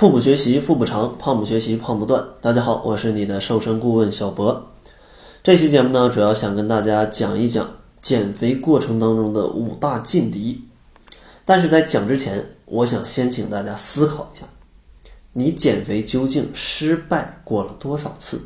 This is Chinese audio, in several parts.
腹部学习腹部长，胖不学习胖不断。大家好，我是你的瘦身顾问小博。这期节目呢，主要想跟大家讲一讲减肥过程当中的五大禁敌。但是在讲之前，我想先请大家思考一下：你减肥究竟失败过了多少次？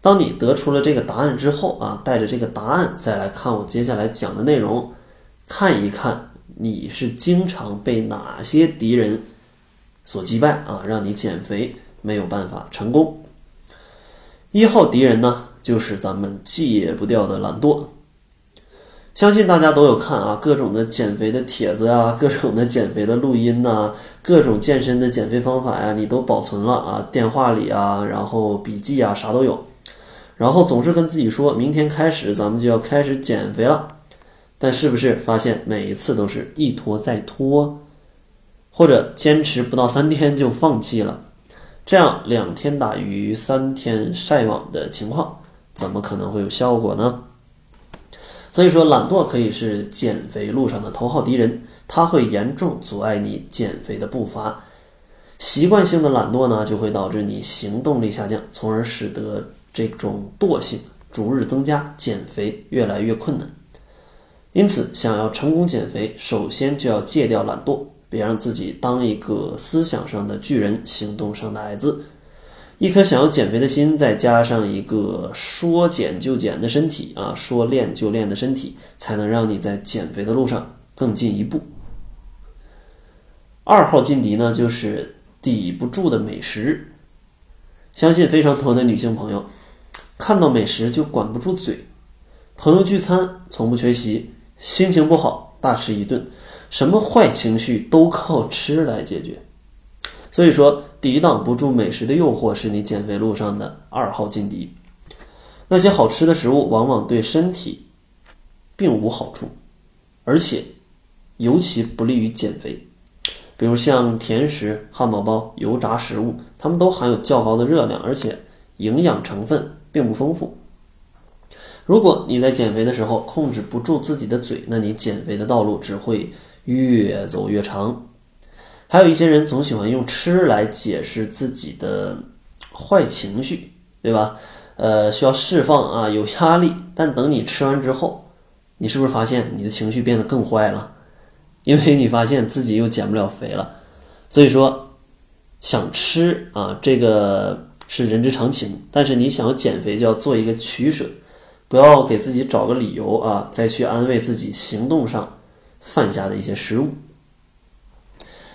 当你得出了这个答案之后啊，带着这个答案再来看我接下来讲的内容，看一看你是经常被哪些敌人。所击败啊，让你减肥没有办法成功。一号敌人呢，就是咱们戒不掉的懒惰。相信大家都有看啊，各种的减肥的帖子啊，各种的减肥的录音呐，各种健身的减肥方法呀，你都保存了啊，电话里啊，然后笔记啊，啥都有。然后总是跟自己说，明天开始咱们就要开始减肥了。但是不是发现每一次都是一拖再拖？或者坚持不到三天就放弃了，这样两天打鱼三天晒网的情况，怎么可能会有效果呢？所以说，懒惰可以是减肥路上的头号敌人，它会严重阻碍你减肥的步伐。习惯性的懒惰呢，就会导致你行动力下降，从而使得这种惰性逐日增加，减肥越来越困难。因此，想要成功减肥，首先就要戒掉懒惰。别让自己当一个思想上的巨人，行动上的矮子。一颗想要减肥的心，再加上一个说减就减的身体啊，说练就练的身体，才能让你在减肥的路上更进一步。二号劲敌呢，就是抵不住的美食。相信非常多的女性朋友，看到美食就管不住嘴。朋友聚餐从不缺席，心情不好大吃一顿。什么坏情绪都靠吃来解决，所以说抵挡不住美食的诱惑是你减肥路上的二号劲敌。那些好吃的食物往往对身体并无好处，而且尤其不利于减肥。比如像甜食、汉堡包、油炸食物，它们都含有较高的热量，而且营养成分并不丰富。如果你在减肥的时候控制不住自己的嘴，那你减肥的道路只会。越走越长，还有一些人总喜欢用吃来解释自己的坏情绪，对吧？呃，需要释放啊，有压力。但等你吃完之后，你是不是发现你的情绪变得更坏了？因为你发现自己又减不了肥了。所以说，想吃啊，这个是人之常情。但是你想要减肥，就要做一个取舍，不要给自己找个理由啊，再去安慰自己行动上。犯下的一些失误。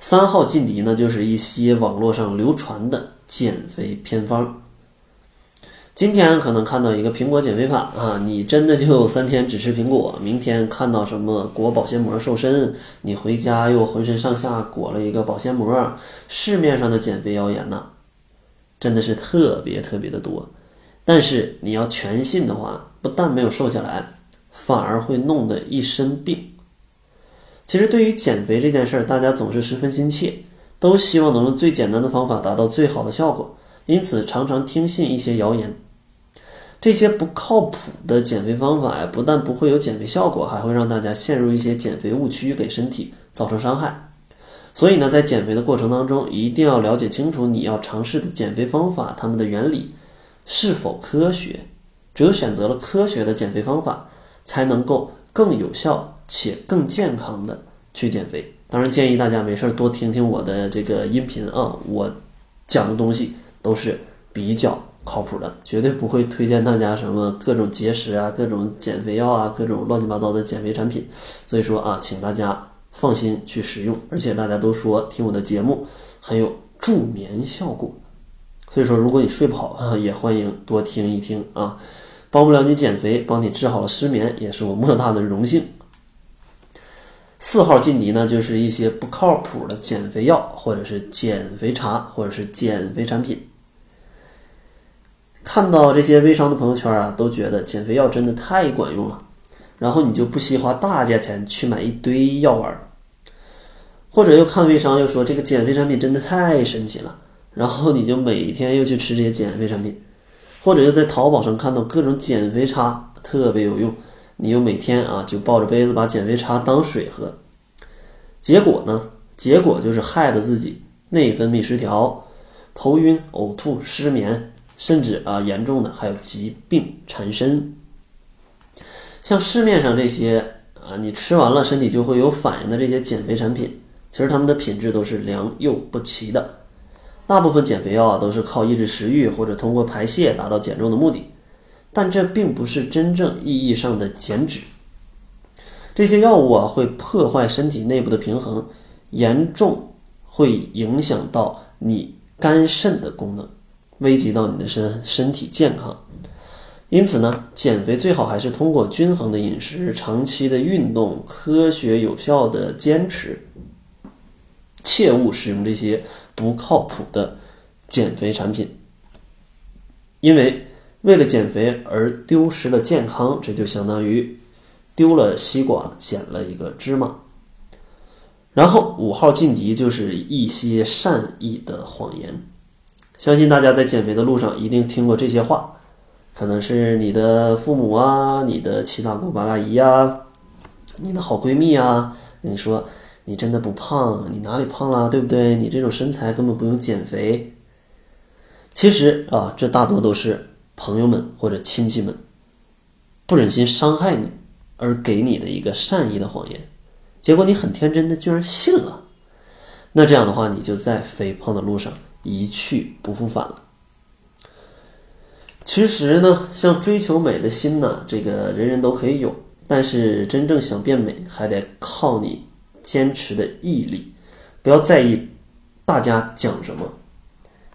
三号劲敌呢，就是一些网络上流传的减肥偏方。今天可能看到一个苹果减肥法啊，你真的就三天只吃苹果；明天看到什么裹保鲜膜瘦身，你回家又浑身上下裹了一个保鲜膜。市面上的减肥谣言呢，真的是特别特别的多。但是你要全信的话，不但没有瘦下来，反而会弄得一身病。其实对于减肥这件事儿，大家总是十分心切，都希望能用最简单的方法达到最好的效果，因此常常听信一些谣言。这些不靠谱的减肥方法呀，不但不会有减肥效果，还会让大家陷入一些减肥误区，给身体造成伤害。所以呢，在减肥的过程当中，一定要了解清楚你要尝试的减肥方法，它们的原理是否科学。只有选择了科学的减肥方法，才能够更有效。且更健康的去减肥，当然建议大家没事多听听我的这个音频啊，我讲的东西都是比较靠谱的，绝对不会推荐大家什么各种节食啊、各种减肥药啊、各种乱七八糟的减肥产品。所以说啊，请大家放心去使用，而且大家都说听我的节目很有助眠效果，所以说如果你睡不好啊，也欢迎多听一听啊，帮不了你减肥，帮你治好了失眠，也是我莫大的荣幸。四号劲敌呢，就是一些不靠谱的减肥药，或者是减肥茶，或者是减肥产品。看到这些微商的朋友圈啊，都觉得减肥药真的太管用了，然后你就不惜花大价钱去买一堆药丸，或者又看微商又说这个减肥产品真的太神奇了，然后你就每天又去吃这些减肥产品，或者又在淘宝上看到各种减肥茶特别有用。你又每天啊就抱着杯子把减肥茶当水喝，结果呢？结果就是害得自己内分泌失调、头晕、呕吐、失眠，甚至啊严重的还有疾病缠身。像市面上这些啊，你吃完了身体就会有反应的这些减肥产品，其实它们的品质都是良莠不齐的。大部分减肥药啊都是靠抑制食欲或者通过排泄达到减重的目的，但这并不是真正意义上的减脂。这些药物啊会破坏身体内部的平衡，严重会影响到你肝肾的功能，危及到你的身身体健康。因此呢，减肥最好还是通过均衡的饮食、长期的运动、科学有效的坚持，切勿使用这些。不靠谱的减肥产品，因为为了减肥而丢失了健康，这就相当于丢了西瓜捡了一个芝麻。然后五号劲敌就是一些善意的谎言，相信大家在减肥的路上一定听过这些话，可能是你的父母啊、你的七大姑八大姨呀、你的好闺蜜啊跟你说。你真的不胖？你哪里胖了？对不对？你这种身材根本不用减肥。其实啊，这大多都是朋友们或者亲戚们不忍心伤害你而给你的一个善意的谎言。结果你很天真的居然信了。那这样的话，你就在肥胖的路上一去不复返了。其实呢，像追求美的心呢，这个人人都可以有，但是真正想变美，还得靠你。坚持的毅力，不要在意大家讲什么，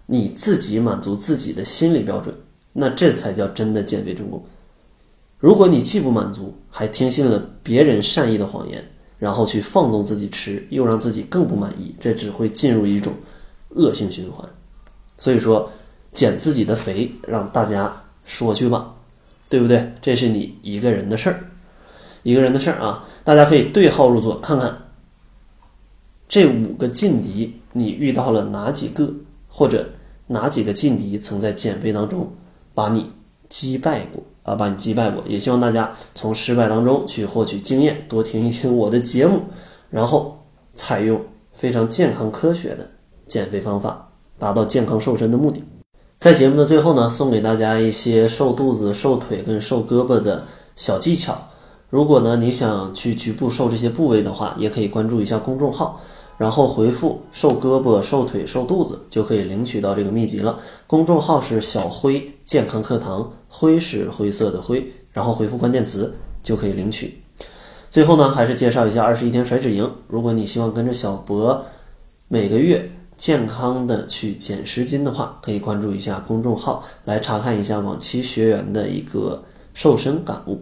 你自己满足自己的心理标准，那这才叫真的减肥成功。如果你既不满足，还听信了别人善意的谎言，然后去放纵自己吃，又让自己更不满意，这只会进入一种恶性循环。所以说，减自己的肥，让大家说去吧，对不对？这是你一个人的事儿，一个人的事儿啊，大家可以对号入座，看看。这五个劲敌，你遇到了哪几个，或者哪几个劲敌曾在减肥当中把你击败过啊？把你击败过？也希望大家从失败当中去获取经验，多听一听我的节目，然后采用非常健康科学的减肥方法，达到健康瘦身的目的。在节目的最后呢，送给大家一些瘦肚子、瘦腿跟瘦胳膊的小技巧。如果呢你想去局部瘦这些部位的话，也可以关注一下公众号。然后回复“瘦胳膊、瘦腿、瘦肚子”就可以领取到这个秘籍了。公众号是“小辉健康课堂”，灰是灰色的灰。然后回复关键词就可以领取。最后呢，还是介绍一下二十一天甩脂营。如果你希望跟着小博每个月健康的去减十斤的话，可以关注一下公众号来查看一下往期学员的一个瘦身感悟。